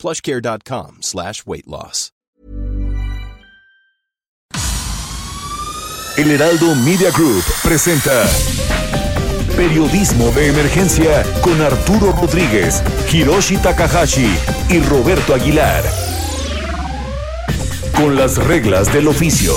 plushcare.com. El Heraldo Media Group presenta Periodismo de Emergencia con Arturo Rodríguez, Hiroshi Takahashi y Roberto Aguilar. Con las reglas del oficio.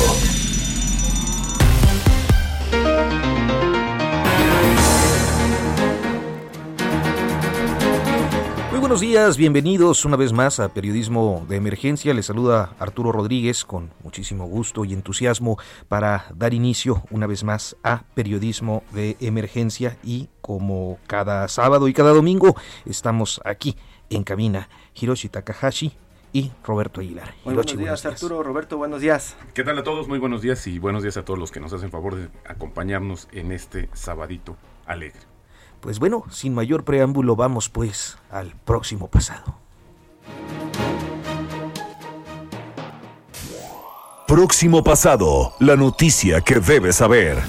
Buenos días, bienvenidos una vez más a Periodismo de Emergencia. Les saluda Arturo Rodríguez con muchísimo gusto y entusiasmo para dar inicio una vez más a Periodismo de Emergencia y como cada sábado y cada domingo estamos aquí en cabina Hiroshi Takahashi y Roberto Aguilar. Muy buenos días, Arturo, Roberto, buenos días. ¿Qué tal a todos? Muy buenos días y buenos días a todos los que nos hacen favor de acompañarnos en este sabadito alegre. Pues bueno, sin mayor preámbulo, vamos pues al próximo pasado. Próximo pasado, la noticia que debes saber.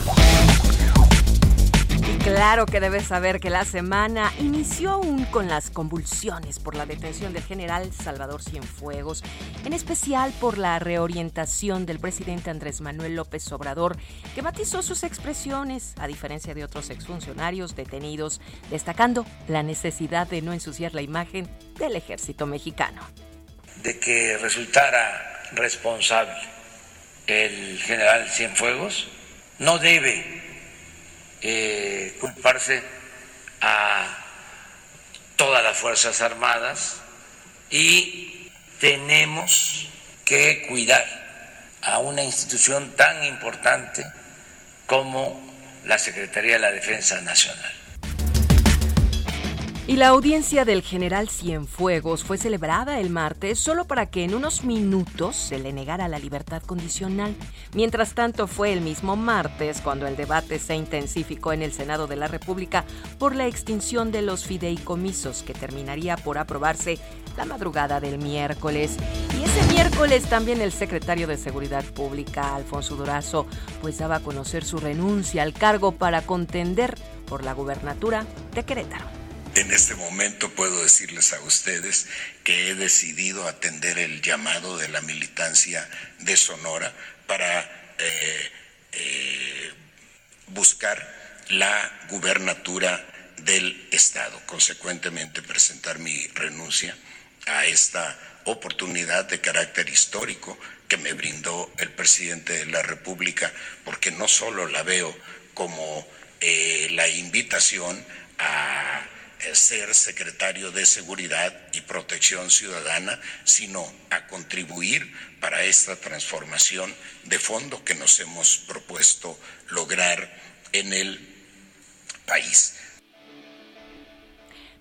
Claro que debes saber que la semana inició aún con las convulsiones por la detención del general Salvador Cienfuegos, en especial por la reorientación del presidente Andrés Manuel López Obrador, que matizó sus expresiones, a diferencia de otros exfuncionarios detenidos, destacando la necesidad de no ensuciar la imagen del ejército mexicano. De que resultara responsable el general Cienfuegos, no debe eh, culparse a todas las Fuerzas Armadas y tenemos que cuidar a una institución tan importante como la Secretaría de la Defensa Nacional. Y la audiencia del general Cienfuegos fue celebrada el martes solo para que en unos minutos se le negara la libertad condicional. Mientras tanto, fue el mismo martes cuando el debate se intensificó en el Senado de la República por la extinción de los fideicomisos que terminaría por aprobarse la madrugada del miércoles. Y ese miércoles también el secretario de Seguridad Pública, Alfonso Durazo, pues daba a conocer su renuncia al cargo para contender por la gubernatura de Querétaro. En este momento puedo decirles a ustedes que he decidido atender el llamado de la militancia de Sonora para eh, eh, buscar la gubernatura del Estado. Consecuentemente, presentar mi renuncia a esta oportunidad de carácter histórico que me brindó el presidente de la República, porque no solo la veo como eh, la invitación a ser secretario de Seguridad y Protección Ciudadana, sino a contribuir para esta transformación de fondo que nos hemos propuesto lograr en el país.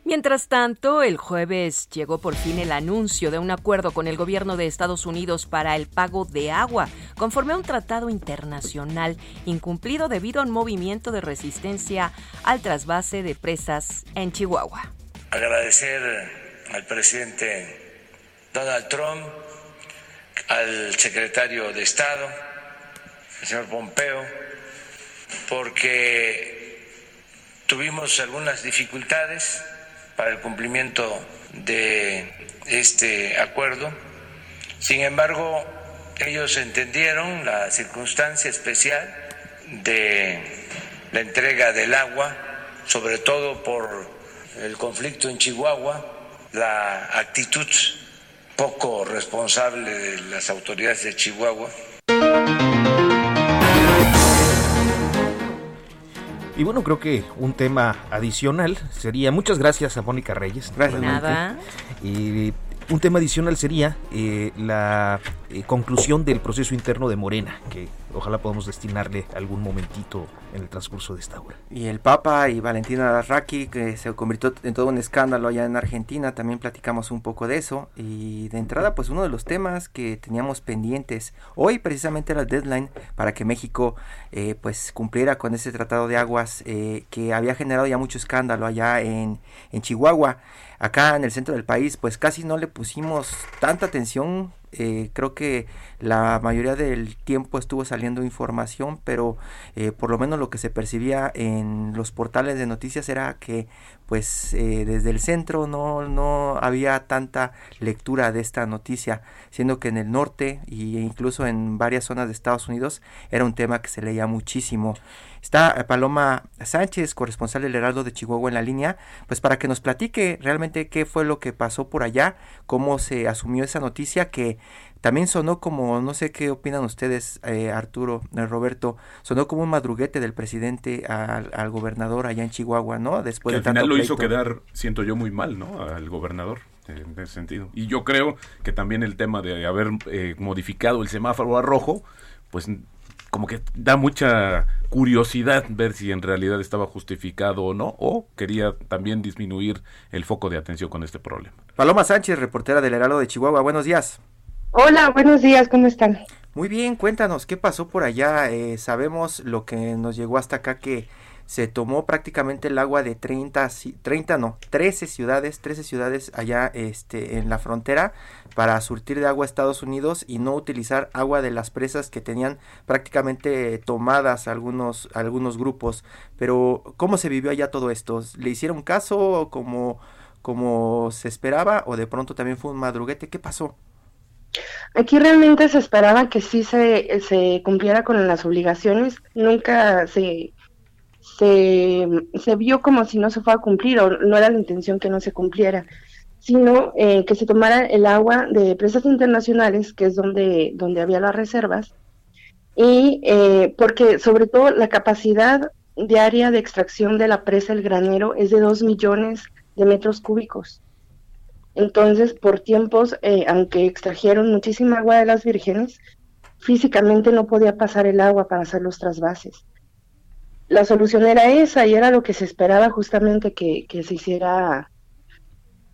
Mientras tanto, el jueves llegó por fin el anuncio de un acuerdo con el gobierno de Estados Unidos para el pago de agua, conforme a un tratado internacional incumplido debido a un movimiento de resistencia al trasvase de presas en Chihuahua. Agradecer al presidente Donald Trump, al secretario de Estado, el señor Pompeo, porque tuvimos algunas dificultades para el cumplimiento de este acuerdo. Sin embargo, ellos entendieron la circunstancia especial de la entrega del agua, sobre todo por el conflicto en Chihuahua, la actitud poco responsable de las autoridades de Chihuahua. Y bueno, creo que un tema adicional sería, muchas gracias a Mónica Reyes. Gracias. Nada. Y un tema adicional sería eh, la eh, conclusión del proceso interno de Morena, que ojalá podamos destinarle algún momentito en el transcurso de esta hora. Y el Papa y Valentina Larraqui, que se convirtió en todo un escándalo allá en Argentina, también platicamos un poco de eso. Y de entrada, pues uno de los temas que teníamos pendientes, hoy precisamente era el deadline para que México eh, pues cumpliera con ese tratado de aguas que había generado ya mucho escándalo allá en, en Chihuahua. Acá en el centro del país, pues casi no le pusimos tanta atención eh, creo que la mayoría del tiempo estuvo saliendo información, pero eh, por lo menos lo que se percibía en los portales de noticias era que pues eh, desde el centro no, no había tanta lectura de esta noticia, siendo que en el norte e incluso en varias zonas de Estados Unidos era un tema que se leía muchísimo. Está Paloma Sánchez, corresponsal del Heraldo de Chihuahua en la línea, pues para que nos platique realmente qué fue lo que pasó por allá, cómo se asumió esa noticia que también sonó como, no sé qué opinan ustedes, eh, Arturo, eh, Roberto, sonó como un madruguete del presidente al, gobernador allá en Chihuahua, ¿no? Después que al final lo hizo quedar, siento yo, muy mal, ¿no? Al gobernador en ese sentido. Y yo creo que también el tema de haber eh, modificado el semáforo a rojo, pues como que da mucha curiosidad ver si en realidad estaba justificado o no, o quería también disminuir el foco de atención con este problema. Paloma Sánchez, reportera del Heraldo de Chihuahua, buenos días. Hola, buenos días, ¿cómo están? Muy bien, cuéntanos, ¿qué pasó por allá? Eh, sabemos lo que nos llegó hasta acá, que se tomó prácticamente el agua de 30, 30 no, 13 ciudades, 13 ciudades allá este, en la frontera para surtir de agua a Estados Unidos y no utilizar agua de las presas que tenían prácticamente tomadas algunos, algunos grupos. Pero, ¿cómo se vivió allá todo esto? ¿Le hicieron caso como, como se esperaba o de pronto también fue un madruguete? ¿Qué pasó? Aquí realmente se esperaba que sí se, se cumpliera con las obligaciones, nunca se, se, se, vio como si no se fuera a cumplir o no era la intención que no se cumpliera, sino eh, que se tomara el agua de presas internacionales, que es donde, donde había las reservas, y eh, porque sobre todo la capacidad diaria de extracción de la presa El Granero es de 2 millones de metros cúbicos. Entonces, por tiempos, eh, aunque extrajeron muchísima agua de las vírgenes, físicamente no podía pasar el agua para hacer los trasvases. La solución era esa y era lo que se esperaba justamente que, se hiciera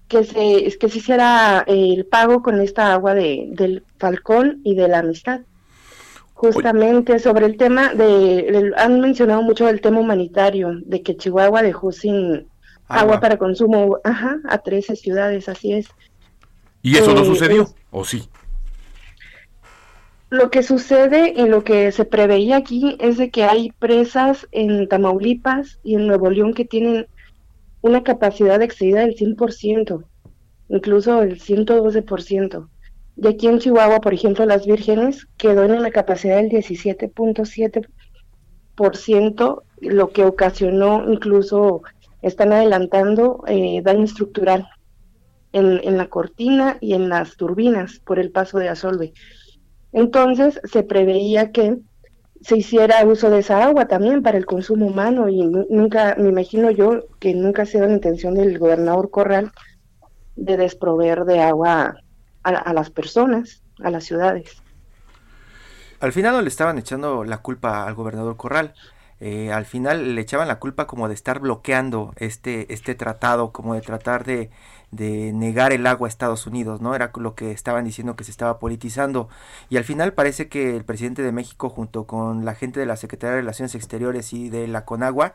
que se, que se hiciera el pago con esta agua de, del Falcón y de la Amistad. Justamente sobre el tema de, han mencionado mucho el tema humanitario, de que Chihuahua dejó sin, agua, para consumo ajá, a 13 ciudades, así es. ¿Y eso no eh, sucedió? ¿O sí? Lo que sucede y lo que se preveía aquí es de que hay presas en Tamaulipas y en Nuevo León que tienen una capacidad excedida del 100%, incluso el 112%. Y aquí en Chihuahua, por ejemplo, Las Vírgenes quedó en una capacidad del 17.7%, lo que ocasionó incluso están adelantando eh, daño estructural en, en, la cortina y en las turbinas por el paso de Asolve. Entonces se preveía que se hiciera uso de esa agua también para el consumo humano y nunca, me imagino yo que nunca ha sido la intención del gobernador Corral de desproveer de agua a, a las personas, a las ciudades. Al final no le estaban echando la culpa al gobernador Corral. Eh, al final le echaban la culpa como de estar bloqueando este, este tratado, como de tratar de, de negar el agua a Estados Unidos, ¿no? Era lo que estaban diciendo que se estaba politizando. Y al final parece que el presidente de México, junto con la gente de la Secretaría de Relaciones Exteriores y de la Conagua,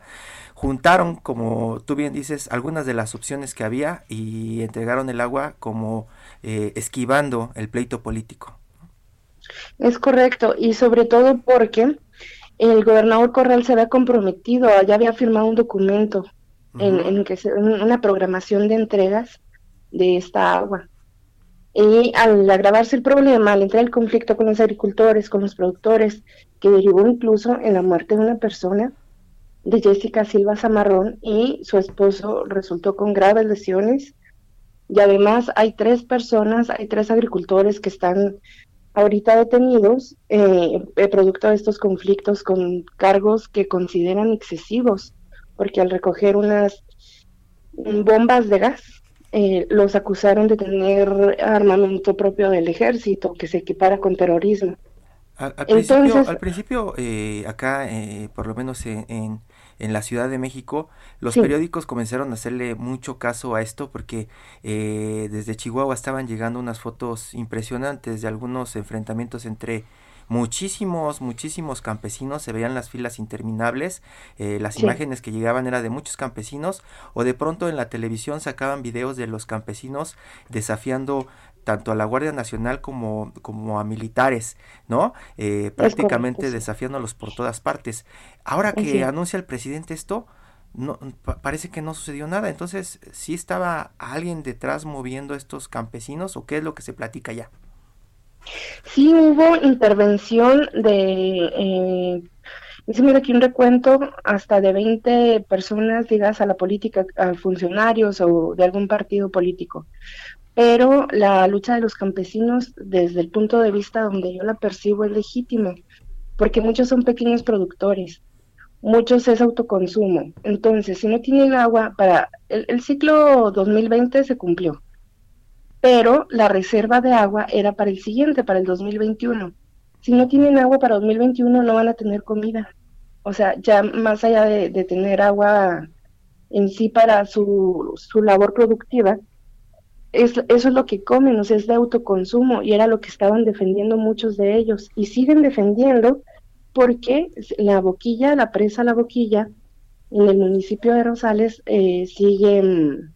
juntaron, como tú bien dices, algunas de las opciones que había y entregaron el agua como eh, esquivando el pleito político. Es correcto, y sobre todo porque el gobernador Corral se había comprometido, ya había firmado un documento en, que se, una programación de entregas de esta agua. Y al agravarse el problema, al entrar el conflicto con los agricultores, con los productores, que derivó incluso en la muerte de una persona, de Jessica Silva Zamarrón, y su esposo resultó con graves lesiones. Y además hay tres personas, hay tres agricultores que están ahorita detenidos eh, producto de estos conflictos con cargos que consideran excesivos, porque al recoger unas bombas de gas, eh, los acusaron de tener armamento propio del ejército que se equipara con terrorismo. Al, principio, al principio eh, acá, eh, por lo menos en, en, la Ciudad de México, los periódicos comenzaron a hacerle mucho caso a esto porque eh, desde Chihuahua estaban llegando unas fotos impresionantes de algunos enfrentamientos entre muchísimos, muchísimos campesinos, se veían las filas interminables, eh, las imágenes que llegaban eran de muchos campesinos, o de pronto en la televisión sacaban videos de los campesinos desafiando tanto a la Guardia Nacional como, como a militares, ¿no? Eh, prácticamente desafiándolos por todas partes. Ahora que anuncia el presidente esto, no, parece que no sucedió nada. Entonces, ¿sí estaba alguien detrás moviendo a estos campesinos o qué es lo que se platica ya? Sí hubo intervención de, eh, hicimos aquí un recuento hasta de 20 personas ligadas a la política, a funcionarios o de algún partido político. Pero la lucha de los campesinos, desde el punto de vista donde yo la percibo, es legítima, porque muchos son pequeños productores, muchos es autoconsumo. Entonces, si no tienen agua, para el, el ciclo 2020 se cumplió pero la reserva de agua era para el siguiente, para el 2021. Si no tienen agua para 2021 no van a tener comida. O sea, ya más allá de, tener agua en sí para su, su labor productiva, es, eso es lo que comen, o sea, es de autoconsumo y era lo que estaban defendiendo muchos de ellos y siguen defendiendo porque la boquilla, la presa La Boquilla, en el municipio de Rosales, eh, siguen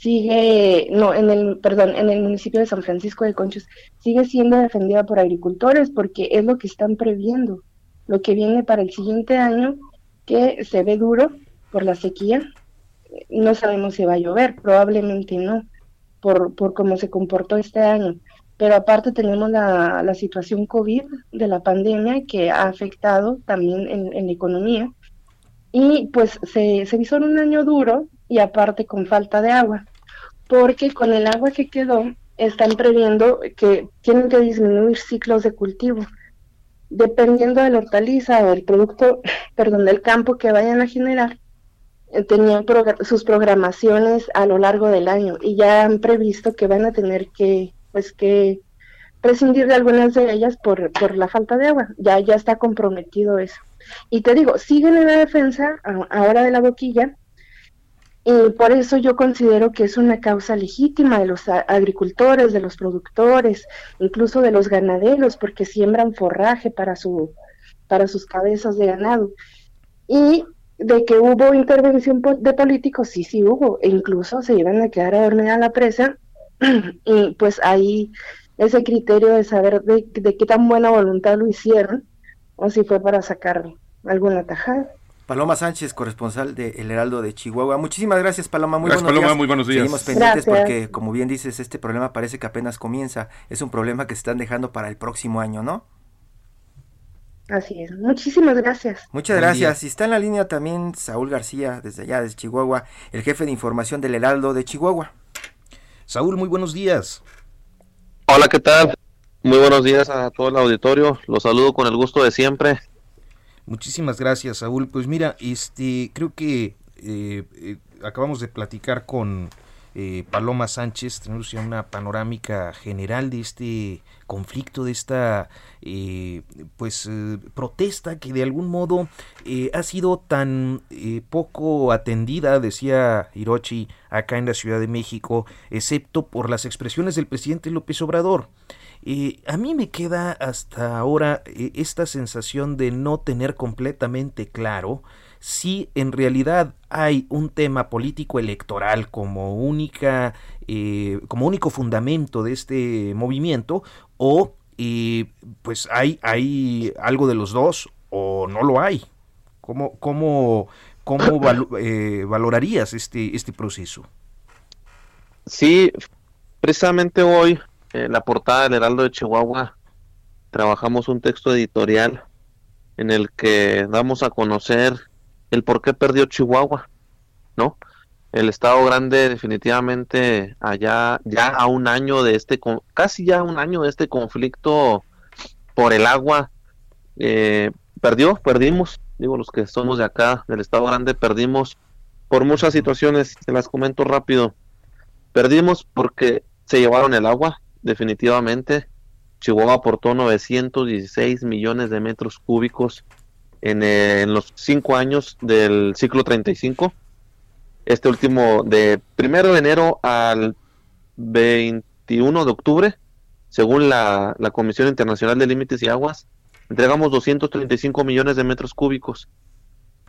sigue, no, en el, perdón, en el municipio de San Francisco de Conchos, sigue siendo defendida por agricultores porque es lo que están previendo, lo que viene para el siguiente año, que se ve duro por la sequía, no sabemos si va a llover, probablemente no, por, por cómo se comportó este año. Pero aparte tenemos la, la situación COVID de la pandemia que ha afectado también en, en la economía. Y pues se, se hizo un año duro y aparte con falta de agua porque con el agua que quedó están previendo que tienen que disminuir ciclos de cultivo. Dependiendo de la hortaliza o el producto, perdón, del campo que vayan a generar, eh, tenían sus programaciones a lo largo del año y ya han previsto que van a tener que, pues que prescindir de algunas de ellas por, por la falta de agua. Ya, ya está comprometido eso. Y te digo, siguen en la defensa ahora de la boquilla, y por eso yo considero que es una causa legítima de los agricultores, de los productores, incluso de los ganaderos, porque siembran forraje para, su, para sus cabezas de ganado. Y de que hubo intervención de políticos, sí, sí hubo, e incluso se iban a quedar a dormir a la presa, y pues ahí ese criterio de saber de, de qué tan buena voluntad lo hicieron, o si fue para sacar alguna tajada. Paloma Sánchez, corresponsal de El Heraldo de Chihuahua. Muchísimas gracias, Paloma. Muy gracias, buenos Paloma, días. muy buenos días. Seguimos pendientes porque, como bien dices, este problema parece que apenas comienza. Es un problema que se están dejando para el próximo año, ¿no? Así es. Muchísimas gracias. Muchas gracias. Y está en la línea también Saúl García, desde allá, desde Chihuahua, el jefe de información del Heraldo de Chihuahua. Saúl, muy buenos días. Hola, ¿qué tal? Muy buenos días a todo el auditorio. Los saludo con el gusto de siempre. Muchísimas gracias, Saúl. Pues mira, este, creo que eh, eh, acabamos de platicar con eh, Paloma Sánchez, tenemos ya una panorámica general de este conflicto, de esta pues protesta que de algún modo ha sido tan poco atendida, decía Hirochi, acá en la Ciudad de México, excepto por las expresiones del presidente López Obrador. Eh, a mí me queda hasta ahora eh, esta sensación de no tener completamente claro si en realidad hay un tema político electoral como única eh, como único fundamento de este movimiento o pues hay, hay algo de los dos o no lo hay. Cómo cómo cómo valorarías este este proceso sí precisamente hoy en la portada del Heraldo de Chihuahua trabajamos un texto editorial en el que damos a conocer el por qué perdió Chihuahua, ¿no? El Estado Grande definitivamente allá ya a un año de este, casi ya un año de este conflicto por el agua, eh, perdió, perdimos, digo los que somos de acá, del Estado Grande, perdimos por muchas situaciones, se las comento rápido. Perdimos porque se llevaron el agua, definitivamente. Chihuahua aportó 916 millones de metros cúbicos en, eh, en los cinco años del ciclo 35. Este último, de primero de enero al 21 de octubre, según la, la Comisión Internacional de Límites y Aguas, entregamos 235 millones de metros cúbicos.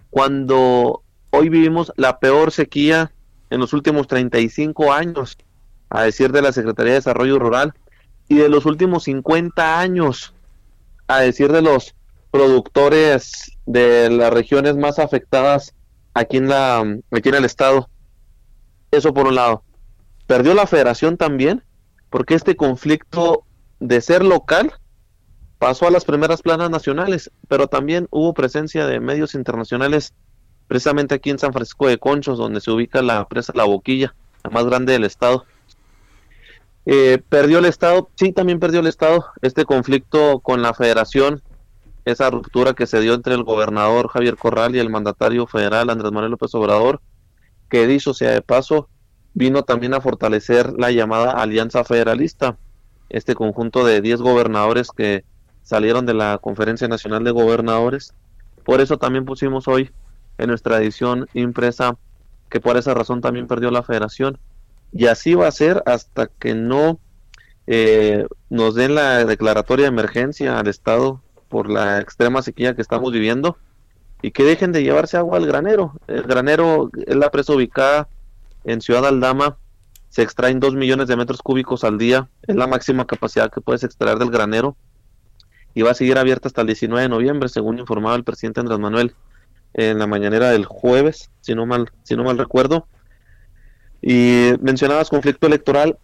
Cuando hoy vivimos la peor sequía en los últimos 35 años, a decir de la Secretaría de Desarrollo Rural, y de los últimos 50 años, a decir de los productores de las regiones más afectadas aquí en, la, aquí en el estado. Eso por un lado. Perdió la federación también, porque este conflicto de ser local pasó a las primeras planas nacionales, pero también hubo presencia de medios internacionales, precisamente aquí en San Francisco de Conchos, donde se ubica la presa La Boquilla, la más grande del estado. Eh, perdió el Estado, sí, también perdió el Estado. Este conflicto con la Federación, esa ruptura que se dio entre el gobernador Javier Corral y el mandatario federal Andrés Manuel López Obrador, que dicho sea de paso, vino también a fortalecer la llamada Alianza Federalista, este conjunto de 10 gobernadores que salieron de la Conferencia Nacional de Gobernadores. Por eso también pusimos hoy en nuestra edición impresa que por esa razón también perdió la federación y así va a ser hasta que no eh, nos den la declaratoria de emergencia al Estado por la extrema sequía que estamos viviendo y que dejen de llevarse agua al granero. El granero es la presa ubicada en Ciudad Aldama, se extraen 2 millones de metros cúbicos al día, es la máxima capacidad que puedes extraer del granero. Y va a seguir abierta hasta el 19 de noviembre, según informaba el presidente Andrés Manuel en la mañanera del jueves, si no mal, si no mal recuerdo. Y mencionabas conflicto electoral,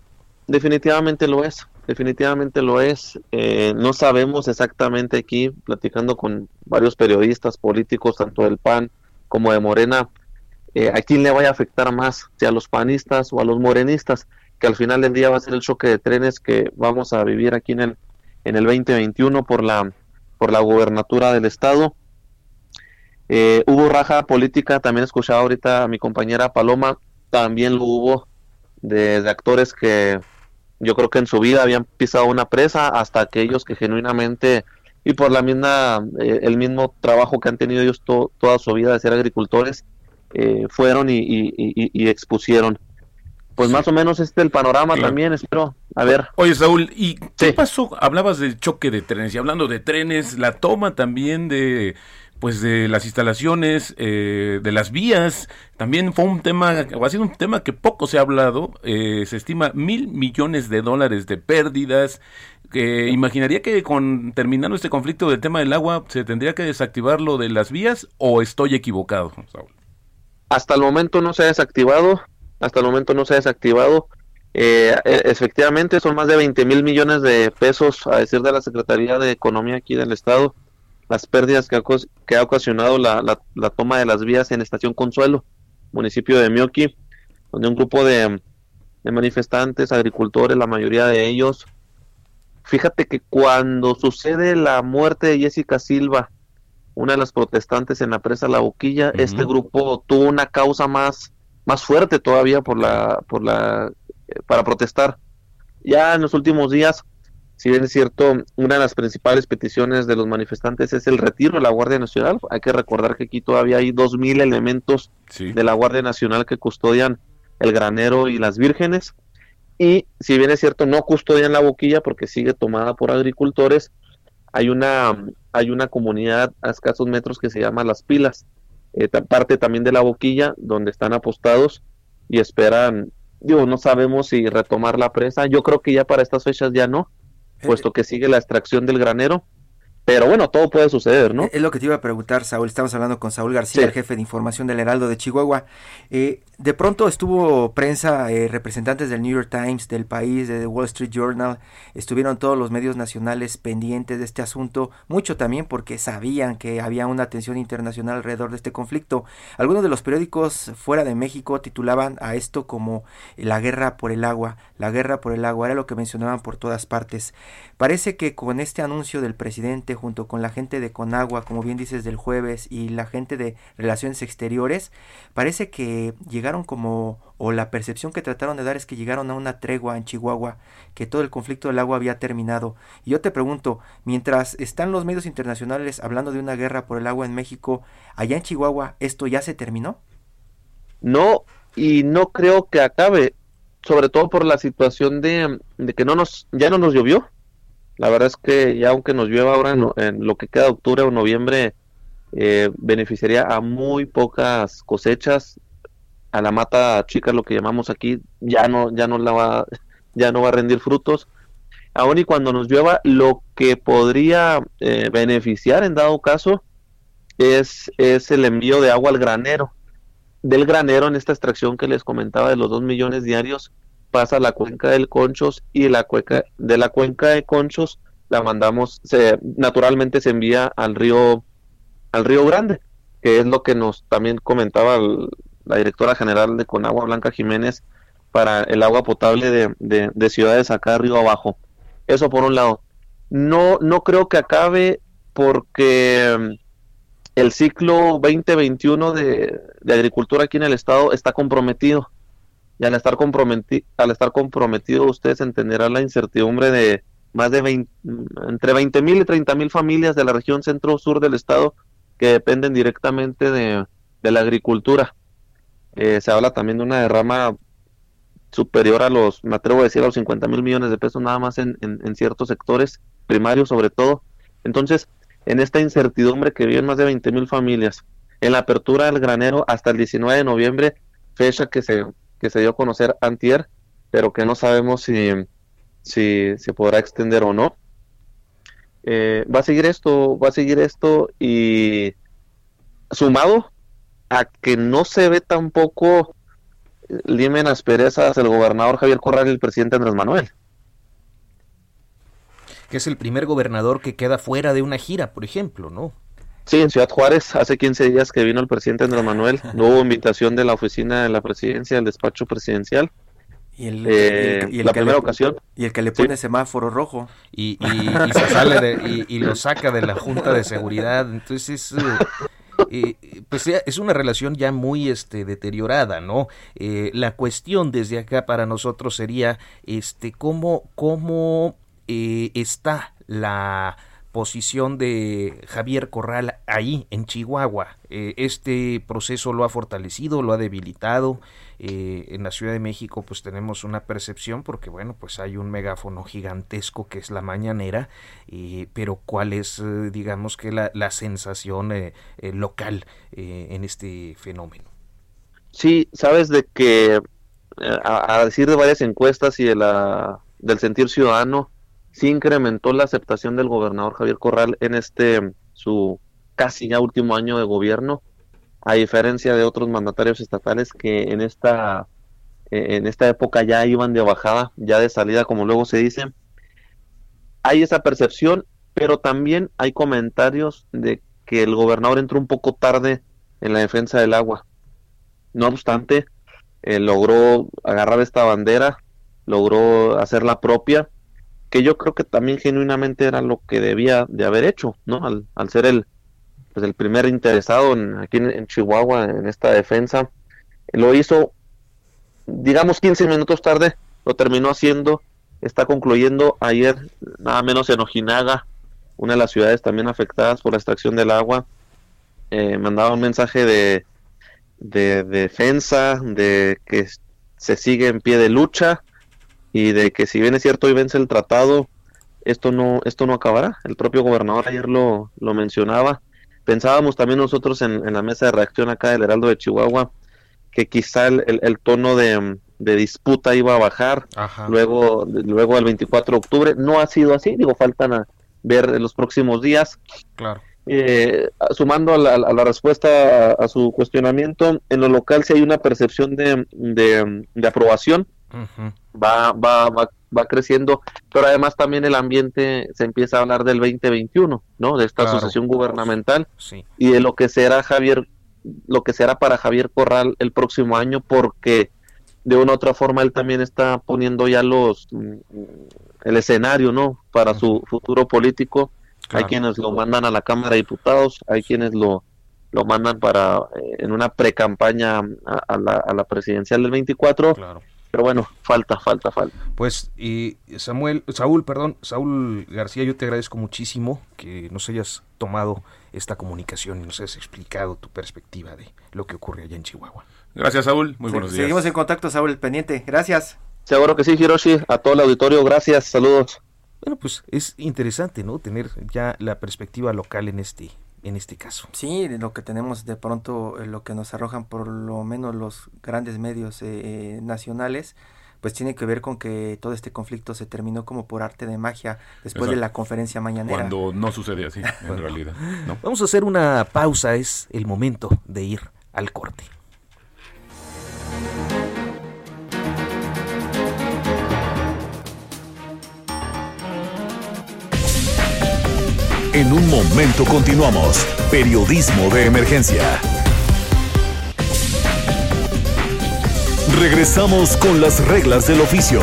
definitivamente lo es, definitivamente lo es. Eh, no sabemos exactamente aquí, platicando con varios periodistas políticos, tanto del PAN como de Morena, eh, a quién le vaya a afectar más, si a los panistas o a los morenistas, que al final del día va a ser el choque de trenes que vamos a vivir aquí en el, en el 2021 por la, por la gubernatura del estado. Eh, hubo raja política, también escuchaba ahorita a mi compañera Paloma, también lo hubo de, actores que yo creo que en su vida habían pisado una presa hasta aquellos que genuinamente y por la misma eh, el mismo trabajo que han tenido ellos toda su vida de ser agricultores eh, fueron y, expusieron. Pues más o menos este el panorama también espero a ver. Oye Saúl y qué pasó hablabas del choque de trenes y hablando de trenes la toma también de pues de las instalaciones, eh, de las vías, también fue un tema, ha sido un tema que poco se ha hablado, eh, se estima mil millones de dólares de pérdidas, que imaginaría que con terminando este conflicto del tema del agua se tendría que desactivar lo de las vías o estoy equivocado, Hasta el momento no se ha desactivado, hasta el momento no se ha desactivado. Eh, e, efectivamente son más de 20 mil millones de pesos, a decir de la Secretaría de Economía aquí del Estado, las pérdidas que ha, que ha ocasionado la, la, toma de las vías en Estación Consuelo, municipio de Mioki, donde un grupo de, de manifestantes, agricultores, la mayoría de ellos, fíjate que cuando sucede la muerte de Jessica Silva, una de las protestantes en la presa La Boquilla, este grupo tuvo una causa más, más fuerte todavía por la, por la, eh, para protestar. Ya en los últimos días si bien es cierto, una de las principales peticiones de los manifestantes es el retiro de la Guardia Nacional. Hay que recordar que aquí todavía hay 2.000 elementos de la Guardia Nacional que custodian el granero y las vírgenes. Y si bien es cierto, no custodian la boquilla porque sigue tomada por agricultores, hay una, hay una comunidad a escasos metros que se llama Las Pilas, eh, parte también de la boquilla, donde están apostados y esperan, digo, no sabemos si retomar la presa. Yo creo que ya para estas fechas ya no, puesto que sigue la extracción del granero. Pero bueno, todo puede suceder, ¿no? Es lo que te iba a preguntar, Saúl. Estamos hablando con Saúl García, el jefe de información del Heraldo de Chihuahua. Eh, de pronto estuvo prensa, eh, representantes del New York Times, del país, de The Wall Street Journal, estuvieron todos los medios nacionales pendientes de este asunto, mucho también porque sabían que había una atención internacional alrededor de este conflicto. Algunos de los periódicos fuera de México titulaban a esto como la guerra por el agua, la guerra por el agua, era lo que mencionaban por todas partes. Parece que con este anuncio del presidente junto con la gente de Conagua, como bien dices del jueves, y la gente de Relaciones Exteriores, parece que llegaron como, o la percepción que trataron de dar es que llegaron a una tregua en Chihuahua, que todo el conflicto del agua había terminado. Y yo te pregunto, mientras están los medios internacionales hablando de una guerra por el agua en México, allá en Chihuahua, ¿esto ya se terminó? No, y no creo que acabe, sobre todo por la situación de, de que no nos, ya no nos llovió. La verdad es que ya aunque nos llueva ahora en, lo que queda octubre o noviembre, eh, beneficiaría a muy pocas cosechas. A la mata chica, lo que llamamos aquí, ya no, ya no la va, ya no va a rendir frutos. Aún y cuando nos llueva, lo que podría eh, beneficiar en dado caso es, es el envío de agua al granero. Del granero en esta extracción que les comentaba de los dos millones diarios, pasa a la cuenca del Conchos y la cuenca, de la cuenca de Conchos la mandamos, se, naturalmente se envía al río, al río Grande, que es lo que nos también comentaba la directora general de Conagua Blanca Jiménez para el agua potable de, de, de ciudades acá río abajo. Eso por un lado. No, no creo que acabe porque mm, el ciclo 2021 de, de agricultura aquí en el estado está comprometido y al estar, comprometido, al estar comprometido ustedes entenderán la incertidumbre de más de 20, entre 20 mil y 30 mil familias de la región centro-sur del estado que dependen directamente de, la agricultura. Eh, se habla también de una derrama superior a los, me atrevo a decir, a los 50 mil millones de pesos nada más en, en, ciertos sectores primarios sobre todo. Entonces, en esta incertidumbre que viven más de 20 mil familias, en la apertura del granero hasta el 19 de noviembre, fecha que se que se dio a conocer antier, pero que no sabemos si, si se podrá extender o no. Eh, va a seguir esto, va a seguir esto y sumado a que no se ve tampoco limen asperezas el gobernador Javier Corral y el presidente Andrés Manuel. Que es el primer gobernador que queda fuera de una gira, por ejemplo, ¿no? Sí, en Ciudad Juárez, hace 15 días que vino el presidente Andrés Manuel, no hubo invitación de la oficina de la presidencia, del despacho presidencial. Y, el, eh, la primera ocasión. Y el que le pone semáforo rojo. Y, se sale y, lo saca de la Junta de Seguridad. Entonces, eh, pues es una relación ya muy este, deteriorada, ¿no? Eh, la cuestión desde acá para nosotros sería, este, cómo, cómo está la posición de Javier Corral ahí en Chihuahua. Eh, este proceso lo ha fortalecido, lo ha debilitado. Eh, en la Ciudad de México pues tenemos una percepción porque bueno pues hay un megáfono gigantesco que es la mañanera, eh, pero cuál es digamos que la, la sensación local en este fenómeno. Sí, sabes de que a, a decir de varias encuestas y de la del sentir ciudadano, sí incrementó la aceptación del gobernador Javier Corral en este su casi ya último año de gobierno, a diferencia de otros mandatarios estatales que en esta en esta época ya iban de bajada, ya de salida, como luego se dice. Hay esa percepción, pero también hay comentarios de que el gobernador entró un poco tarde en la defensa del agua. No obstante, eh, logró agarrar esta bandera, logró hacerla propia que yo creo que también genuinamente era lo que debía de haber hecho, ¿no? Al, al ser el, pues el primer interesado en, aquí en, Chihuahua en esta defensa, lo hizo, digamos, 15 minutos tarde, lo terminó haciendo, está concluyendo ayer, nada menos en Ojinaga, una de las ciudades también afectadas por la extracción del agua, eh, mandaba un mensaje de, de defensa, de que se sigue en pie de lucha, y de que si bien es cierto y vence el tratado, esto no, esto no acabará. El propio gobernador ayer lo, lo mencionaba. Pensábamos también nosotros en, la mesa de reacción acá del Heraldo de Chihuahua que quizá el, el, tono de, disputa iba a bajar luego luego el 24 de octubre. No ha sido así, digo, faltan a ver en los próximos días. Claro. Eh, sumando a la, respuesta a, su cuestionamiento, en lo local sí hay una percepción de, de, aprobación va, va, va, va creciendo, pero además también el ambiente se empieza a hablar del 2021, ¿no? De esta asociación gubernamental y de lo que será Javier, lo que será para Javier Corral el próximo año, porque de una u otra forma él también está poniendo ya los el escenario, ¿no? Para su futuro político. Hay quienes lo mandan a la Cámara de Diputados, hay quienes lo, lo mandan para en una pre-campaña a, la, a la presidencial del 24. Claro pero bueno, falta, falta, falta. Pues y Samuel, Saúl, perdón, Saúl García, yo te agradezco muchísimo que nos hayas tomado esta comunicación y nos hayas explicado tu perspectiva de lo que ocurre allá en Chihuahua. Gracias, Saúl. Muy buenos días. Seguimos en contacto, Saúl, pendiente. Gracias. Seguro que sí, Hiroshi. A todo el auditorio, gracias. Saludos. Bueno, pues es interesante, ¿no? Tener ya la perspectiva local en este en este caso. Sí, lo que tenemos de pronto, eh, lo que nos arrojan por lo menos los grandes medios eh, nacionales, pues tiene que ver con que todo este conflicto se terminó como por arte de magia después de la conferencia mañanera. Cuando no sucede así, en realidad. Vamos a hacer una pausa, es el momento de ir al corte. En un momento continuamos. Periodismo de emergencia. Regresamos con las reglas del oficio.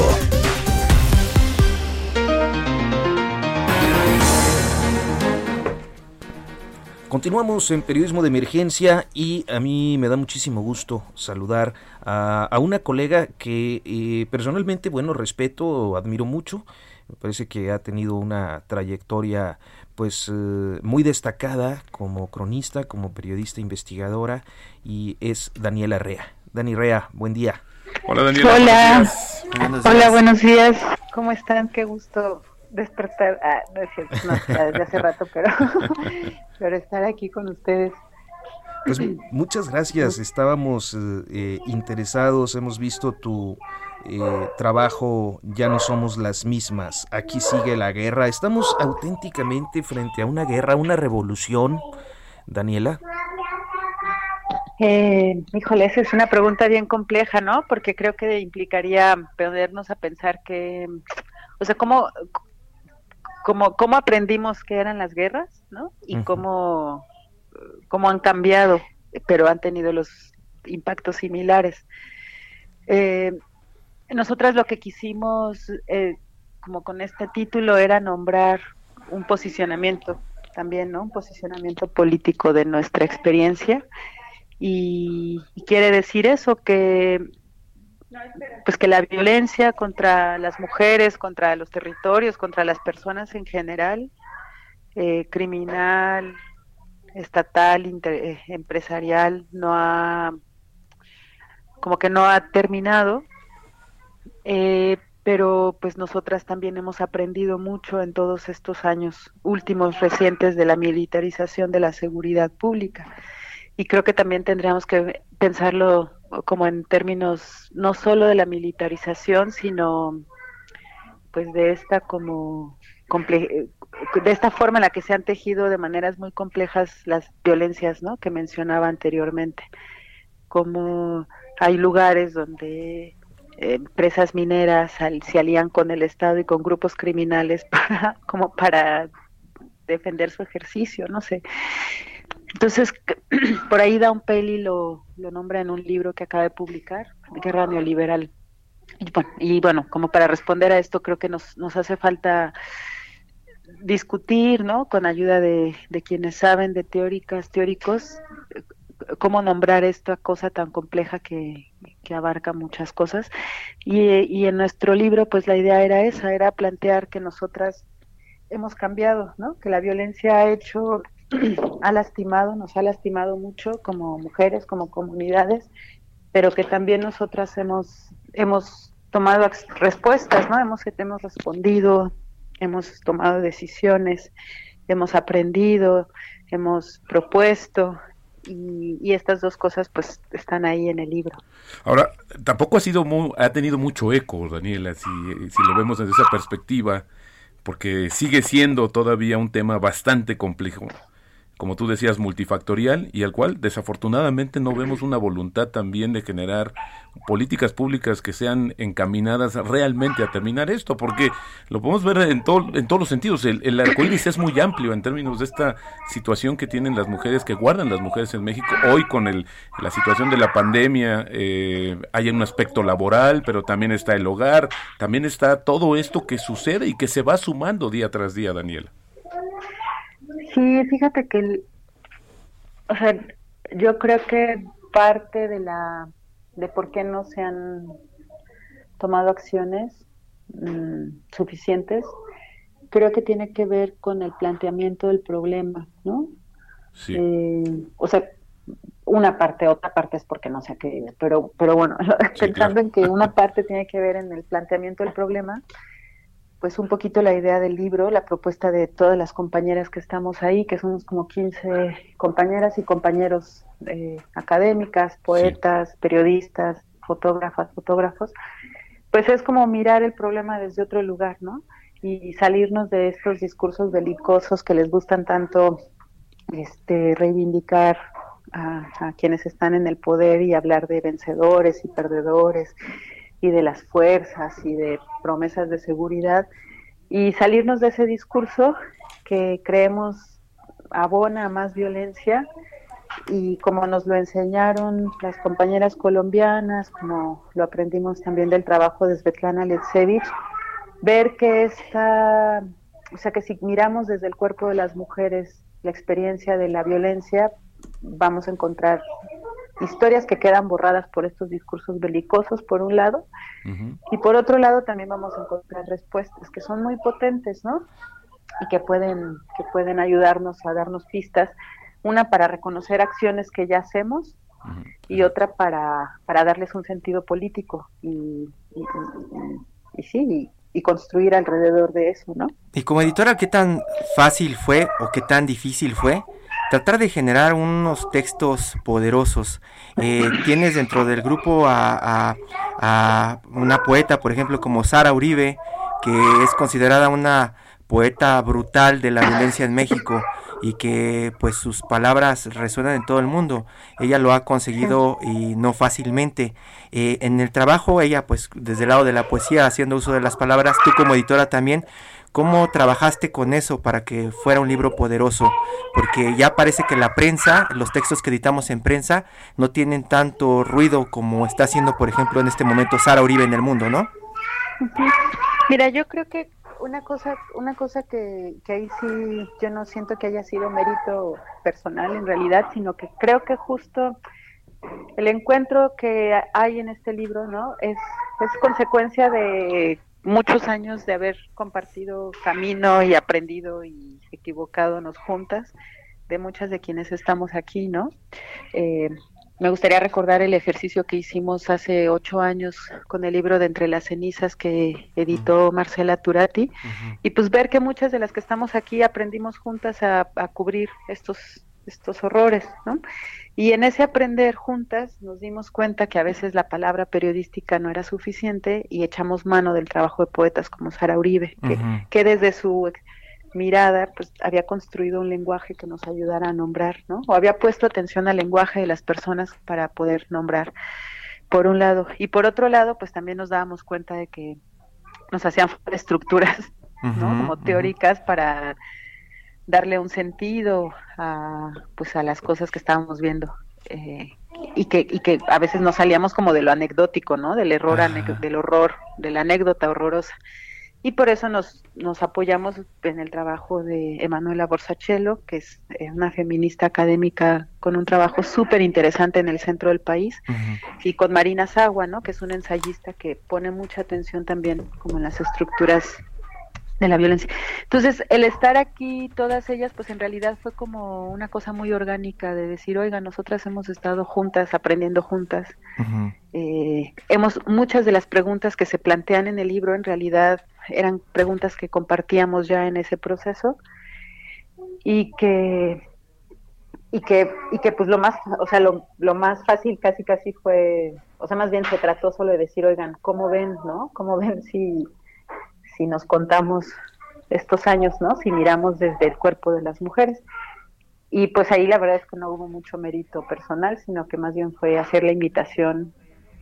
Continuamos en periodismo de emergencia y a mí me da muchísimo gusto saludar a, una colega que eh, personalmente, bueno, respeto, admiro mucho. Me parece que ha tenido una trayectoria pues eh, muy destacada como cronista, como periodista investigadora y es Daniela Rea. Dani Rea, buen día. Hola Daniela. Hola. Buenos Hola, buenos días. ¿Cómo están? Qué gusto despertar. Ah, no es cierto, no, desde hace rato, pero, pero estar aquí con ustedes. Pues muchas gracias. Estábamos eh, eh, interesados, hemos visto tu eh, trabajo ya no somos las mismas, aquí sigue la guerra, estamos auténticamente frente a una guerra, una revolución, Daniela. Eh, híjole, esa es una pregunta bien compleja, ¿no? Porque creo que implicaría ponernos a pensar que, o sea, cómo, cómo, cómo aprendimos que eran las guerras, ¿no? Y cómo, cómo han cambiado, pero han tenido los impactos similares. Eh, nosotras lo que quisimos, eh, como con este título, era nombrar un posicionamiento también, ¿no? Un posicionamiento político de nuestra experiencia. Y, quiere decir eso, que pues que la violencia contra las mujeres, contra los territorios, contra las personas en general, eh, criminal, estatal, eh, empresarial, no ha, como que no ha terminado eh, pero pues nosotras también hemos aprendido mucho en todos estos años últimos recientes de la militarización de la seguridad pública. Y creo que también tendríamos que pensarlo como en términos no solo de la militarización, sino pues de esta como de esta forma en la que se han tejido de maneras muy complejas las violencias, ¿no? que mencionaba anteriormente. Como hay lugares donde empresas mineras se alían con el Estado y con grupos criminales para como para defender su ejercicio, no sé. Entonces, por ahí da un peli lo, lo nombra en un libro que acaba de publicar, Guerra Neoliberal. Y bueno, y bueno, como para responder a esto, creo que nos, nos hace falta discutir, ¿no? Con ayuda de, de quienes saben, de teóricas, teóricos, cómo nombrar esta cosa tan compleja que, abarca muchas cosas. Y, en nuestro libro, pues la idea era esa, era plantear que nosotras hemos cambiado, ¿no? Que la violencia ha hecho, ha lastimado, nos ha lastimado mucho como mujeres, como comunidades, pero que también nosotras hemos, hemos tomado respuestas, ¿no? Hemos, hemos respondido, hemos tomado decisiones, hemos aprendido, hemos propuesto, y, estas dos cosas pues están ahí en el libro. Ahora, tampoco ha sido ha tenido mucho eco, Daniela, si lo vemos desde esa perspectiva, porque sigue siendo todavía un tema bastante complejo como tú decías, multifactorial y al cual desafortunadamente no vemos una voluntad también de generar políticas públicas que sean encaminadas realmente a terminar esto, porque lo podemos ver en, todo, en todos los sentidos. El, el arcoíris es muy amplio en términos de esta situación que tienen las mujeres, que guardan las mujeres en México. Hoy con el, la situación de la pandemia eh, hay un aspecto laboral, pero también está el hogar, también está todo esto que sucede y que se va sumando día tras día, Daniela. Sí, fíjate que, o sea, yo creo que parte de la de por qué no se han tomado acciones mm, suficientes creo que tiene que ver con el planteamiento del problema, ¿no? Sí. Eh, o sea, una parte, otra parte es porque no se ha querido, pero, pero bueno, pensando en que una parte tiene que ver en el planteamiento del problema, pues un poquito la idea del libro, la propuesta de todas las compañeras que estamos ahí, que somos como 15 compañeras y compañeros eh, académicas, poetas, periodistas, fotógrafas, fotógrafos, pues es como mirar el problema desde otro lugar, ¿no? Y salirnos de estos discursos belicosos que les gustan tanto este, reivindicar a, a quienes están en el poder y hablar de vencedores y perdedores y de las fuerzas y de promesas de seguridad y salirnos de ese discurso que creemos abona más violencia y como nos lo enseñaron las compañeras colombianas, como lo aprendimos también del trabajo de Svetlana Letsevich, ver que esta, o sea que si miramos desde el cuerpo de las mujeres la experiencia de la violencia, vamos a encontrar historias que quedan borradas por estos discursos belicosos, por un lado, y por otro lado también vamos a encontrar respuestas que son muy potentes, ¿no? Y que pueden, que pueden ayudarnos a darnos pistas, una para reconocer acciones que ya hacemos y otra para, para darles un sentido político y, y, sí, y construir alrededor de eso, ¿no? Y como editora, ¿qué tan fácil fue o qué tan difícil fue tratar de generar unos textos poderosos. Eh, tienes dentro del grupo a, una poeta, por ejemplo, como Sara Uribe, que es considerada una poeta brutal de la violencia en México y que pues sus palabras resuenan en todo el mundo. Ella lo ha conseguido y no fácilmente. Eh, en el trabajo, ella pues desde el lado de la poesía, haciendo uso de las palabras, tú como editora también, ¿Cómo trabajaste con eso para que fuera un libro poderoso? Porque ya parece que la prensa, los textos que editamos en prensa, no tienen tanto ruido como está haciendo, por ejemplo, en este momento Sara Uribe en el mundo, ¿no? Mira, yo creo que una cosa, una cosa que, que ahí sí yo no siento que haya sido mérito personal en realidad, sino que creo que justo el encuentro que hay en este libro, ¿no? Es, es consecuencia de muchos años de haber compartido camino y aprendido y equivocado juntas, de muchas de quienes estamos aquí, ¿no? Eh, me gustaría recordar el ejercicio que hicimos hace ocho años con el libro de Entre las cenizas que editó Marcela Turati y pues ver que muchas de las que estamos aquí aprendimos juntas a, a cubrir estos estos horrores, ¿no? Y en ese aprender juntas nos dimos cuenta que a veces la palabra periodística no era suficiente y echamos mano del trabajo de poetas como Sara Uribe, que, desde su mirada pues había construido un lenguaje que nos ayudara a nombrar, ¿no? O había puesto atención al lenguaje de las personas para poder nombrar, por un lado. Y por otro lado, pues también nos dábamos cuenta de que nos hacían estructuras, ¿no? Como teóricas para darle un sentido a, pues a las cosas que estábamos viendo. Eh, y que, y que a veces nos salíamos como de lo anecdótico, ¿no? Del error, del horror, de la anécdota horrorosa. Y por eso nos, nos apoyamos en el trabajo de Emanuela Borsachelo, que es eh, una feminista académica con un trabajo súper interesante en el centro del país, y con Marina Sagua, ¿no? Que es una ensayista que pone mucha atención también como en las estructuras de la violencia. Entonces, el estar aquí, todas ellas, pues en realidad fue como una cosa muy orgánica de decir, oiga, nosotras hemos estado juntas, aprendiendo juntas. Eh, hemos, muchas de las preguntas que se plantean en el libro en realidad eran preguntas que compartíamos ya en ese proceso y que y que y que pues lo más o sea lo, lo más fácil casi casi fue o sea más bien se trató solo de decir oigan cómo ven no cómo ven si si nos contamos estos años, ¿no? Si miramos desde el cuerpo de las mujeres. Y pues ahí la verdad es que no hubo mucho mérito personal, sino que más bien fue hacer la invitación,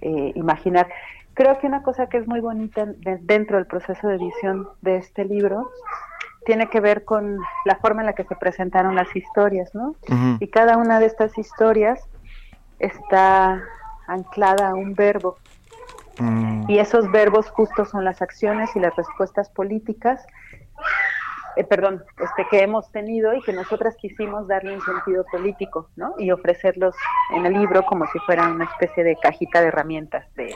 eh, imaginar. Creo que una cosa que es muy bonita dentro del proceso de edición de este libro tiene que ver con la forma en la que se presentaron las historias, ¿no? Y cada una de estas historias está anclada a un verbo. Mm. Y esos verbos justos son las acciones y las respuestas políticas eh, perdón, este, que hemos tenido y que nosotras quisimos darle un sentido político, ¿no? Y ofrecerlos en el libro como si fueran una especie de cajita de herramientas de,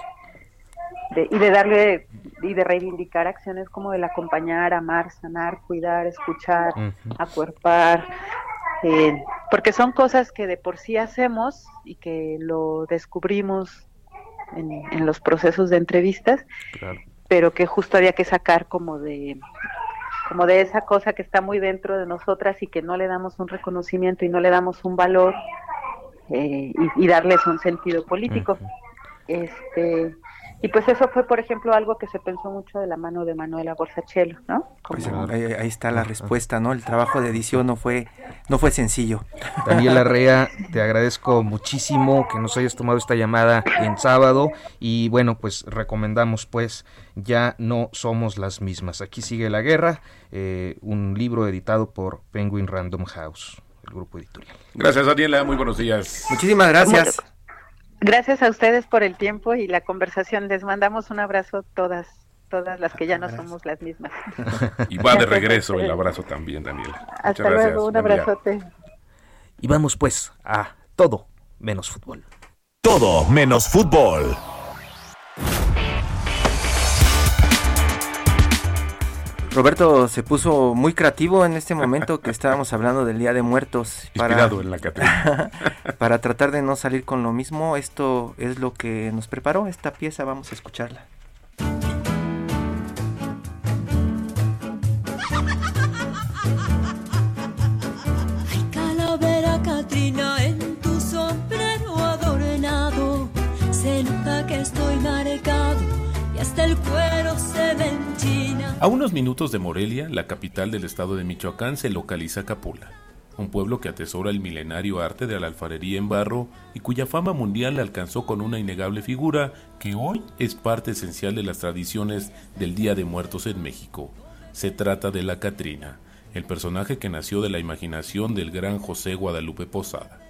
y de darle y de reivindicar acciones como el acompañar, amar, sanar, cuidar, escuchar, acuerpar, eh, porque son cosas que de por sí hacemos y que lo descubrimos en, en los procesos de entrevistas, pero que justo había que sacar como de como de esa cosa que está muy dentro de nosotras y que no le damos un reconocimiento y no le damos un valor eh, y, darles un sentido político. Este, y pues eso fue, por ejemplo, algo que se pensó mucho de la mano de Manuela Borsachelo, ¿no? Pues ahí, está la respuesta, ¿no? El trabajo de edición no fue, no fue sencillo. Daniela Rea, te agradezco muchísimo que nos hayas tomado esta llamada en sábado y bueno, pues recomendamos pues Ya no somos las mismas. Aquí sigue la guerra, eh, un libro editado por Penguin Random House, el grupo editorial. Gracias Daniela, muy buenos días. Muchísimas gracias. Gracias a ustedes por el tiempo y la conversación. Les mandamos un abrazo todas, todas las que ya no somos las mismas. Y va de regreso el abrazo también, Daniela. Hasta luego, un abrazote. Y vamos pues a todo menos fútbol. Todo menos fútbol. Roberto se puso muy creativo en este momento que estábamos hablando del Día de Muertos. Para, en la para tratar de no salir con lo mismo, esto es lo que nos preparó esta pieza, vamos a escucharla. Ay, calavera Katrina en tu sombrero adornado, se nota que estoy marcado y hasta el cuero se a unos minutos de Morelia, la capital del estado de Michoacán, se localiza Capula, un pueblo que atesora el milenario arte de la alfarería en barro y cuya fama mundial alcanzó con una innegable figura que hoy es parte esencial de las tradiciones del Día de Muertos en México. Se trata de la Catrina, el personaje que nació de la imaginación del gran José Guadalupe Posada.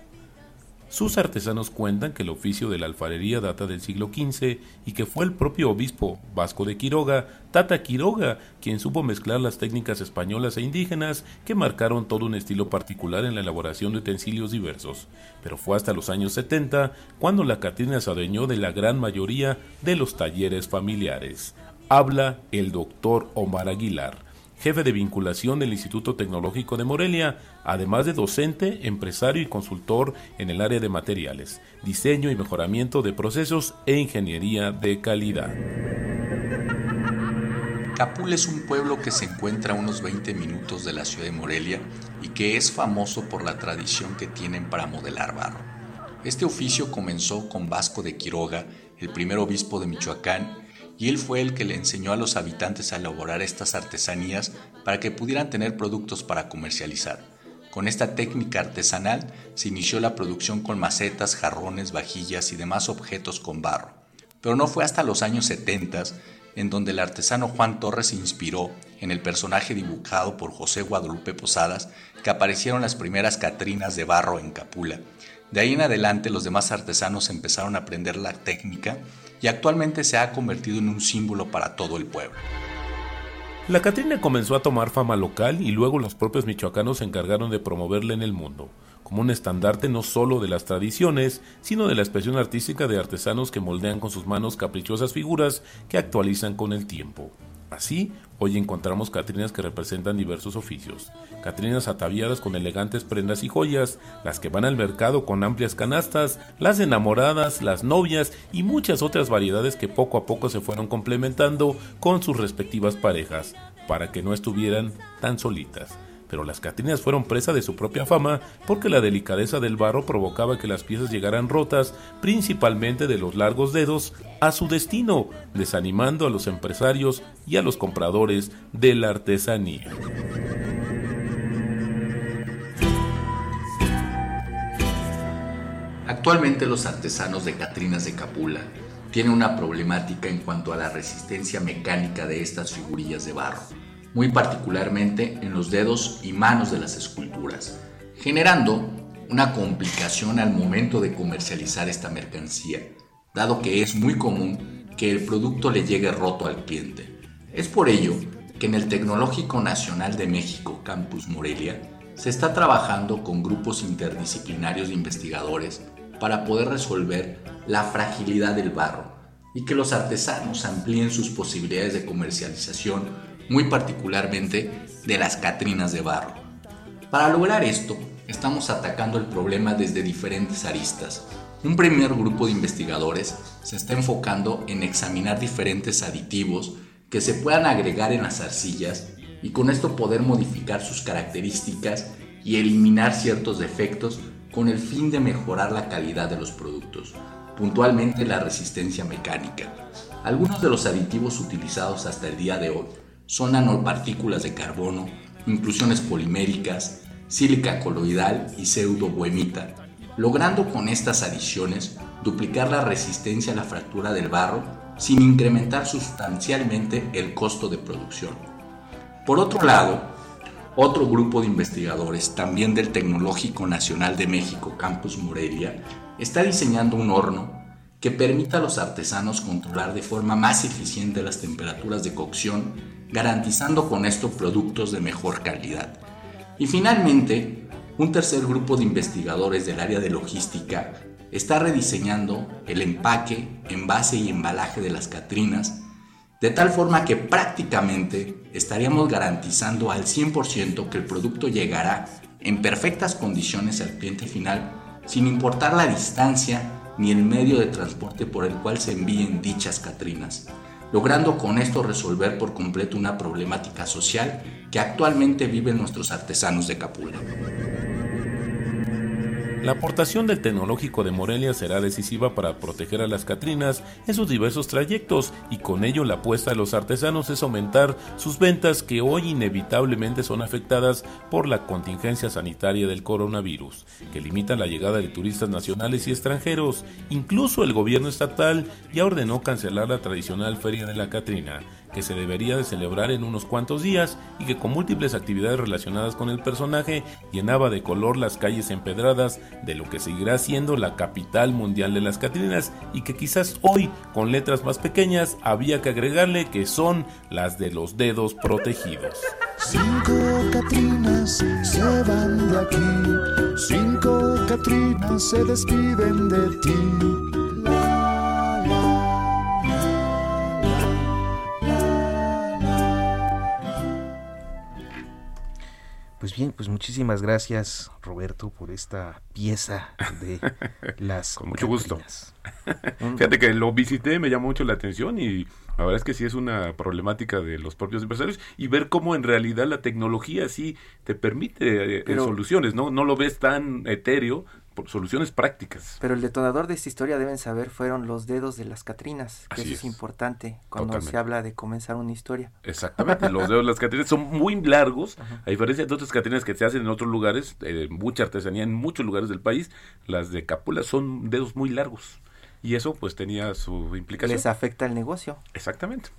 Sus artesanos cuentan que el oficio de la alfarería data del siglo XV y que fue el propio obispo Vasco de Quiroga, Tata Quiroga, quien supo mezclar las técnicas españolas e indígenas que marcaron todo un estilo particular en la elaboración de utensilios diversos. Pero fue hasta los años 70 cuando la Catrina se adueñó de la gran mayoría de los talleres familiares. Habla el doctor Omar Aguilar jefe de vinculación del Instituto Tecnológico de Morelia, además de docente, empresario y consultor en el área de materiales, diseño y mejoramiento de procesos e ingeniería de calidad. Capul es un pueblo que se encuentra a unos 20 minutos de la ciudad de Morelia y que es famoso por la tradición que tienen para modelar barro. Este oficio comenzó con Vasco de Quiroga, el primer obispo de Michoacán, y él fue el que le enseñó a los habitantes a elaborar estas artesanías para que pudieran tener productos para comercializar. Con esta técnica artesanal se inició la producción con macetas, jarrones, vajillas y demás objetos con barro. Pero no fue hasta los años 70 en donde el artesano Juan Torres se inspiró en el personaje dibujado por José Guadalupe Posadas que aparecieron las primeras Catrinas de barro en Capula. De ahí en adelante los demás artesanos empezaron a aprender la técnica y actualmente se ha convertido en un símbolo para todo el pueblo. La Catrina comenzó a tomar fama local y luego los propios michoacanos se encargaron de promoverla en el mundo, como un estandarte no solo de las tradiciones, sino de la expresión artística de artesanos que moldean con sus manos caprichosas figuras que actualizan con el tiempo. Así, hoy encontramos Catrinas que representan diversos oficios, Catrinas ataviadas con elegantes prendas y joyas, las que van al mercado con amplias canastas, las enamoradas, las novias y muchas otras variedades que poco a poco se fueron complementando con sus respectivas parejas, para que no estuvieran tan solitas pero las Catrinas fueron presa de su propia fama porque la delicadeza del barro provocaba que las piezas llegaran rotas, principalmente de los largos dedos, a su destino, desanimando a los empresarios y a los compradores de la artesanía. Actualmente los artesanos de Catrinas de Capula tienen una problemática en cuanto a la resistencia mecánica de estas figurillas de barro muy particularmente en los dedos y manos de las esculturas, generando una complicación al momento de comercializar esta mercancía, dado que es muy común que el producto le llegue roto al cliente. Es por ello que en el Tecnológico Nacional de México, Campus Morelia, se está trabajando con grupos interdisciplinarios de investigadores para poder resolver la fragilidad del barro y que los artesanos amplíen sus posibilidades de comercialización, muy particularmente de las catrinas de barro. Para lograr esto, estamos atacando el problema desde diferentes aristas. Un primer grupo de investigadores se está enfocando en examinar diferentes aditivos que se puedan agregar en las arcillas y con esto poder modificar sus características y eliminar ciertos defectos con el fin de mejorar la calidad de los productos, puntualmente la resistencia mecánica. Algunos de los aditivos utilizados hasta el día de hoy son nanopartículas de carbono, inclusiones poliméricas, sílica coloidal y pseudobuemita, logrando con estas adiciones duplicar la resistencia a la fractura del barro sin incrementar sustancialmente el costo de producción. Por otro lado, otro grupo de investigadores, también del Tecnológico Nacional de México, Campus Morelia, está diseñando un horno que permita a los artesanos controlar de forma más eficiente las temperaturas de cocción, garantizando con esto productos de mejor calidad. Y finalmente, un tercer grupo de investigadores del área de logística está rediseñando el empaque, envase y embalaje de las Catrinas, de tal forma que prácticamente estaríamos garantizando al 100% que el producto llegará en perfectas condiciones al cliente final, sin importar la distancia ni el medio de transporte por el cual se envíen dichas Catrinas, logrando con esto resolver por completo una problemática social que actualmente viven nuestros artesanos de Capula. La aportación del Tecnológico de Morelia será decisiva para proteger a las Catrinas en sus diversos trayectos y con ello la apuesta de los artesanos es aumentar sus ventas que hoy inevitablemente son afectadas por la contingencia sanitaria del coronavirus, que limita la llegada de turistas nacionales y extranjeros. Incluso el gobierno estatal ya ordenó cancelar la tradicional Feria de la Catrina, que se debería de celebrar en unos cuantos días y que con múltiples actividades relacionadas con el personaje llenaba de color las calles empedradas de lo que seguirá siendo la capital mundial de las Catrinas y que quizás hoy con letras más pequeñas había que agregarle que son las de los dedos protegidos. Cinco Catrinas se van de aquí, cinco Catrinas se despiden de ti. Pues bien, pues muchísimas gracias Roberto por esta pieza de las... Con mucho gusto. Fíjate que lo visité, me llamó mucho la atención y la verdad es que sí es una problemática de los propios empresarios y ver cómo en realidad la tecnología sí te permite eh, soluciones, ¿no? No lo ves tan etéreo, soluciones prácticas. Pero el detonador de esta historia deben saber fueron los dedos de las Catrinas, que eso es, importante cuando se habla de comenzar una historia. Exactamente, los dedos de las Catrinas son muy largos, a diferencia de otras Catrinas que se hacen en otros lugares, eh, mucha artesanía en muchos lugares del país, las de Capula son dedos muy largos y eso pues tenía su implicación. Les afecta el negocio. Exactamente.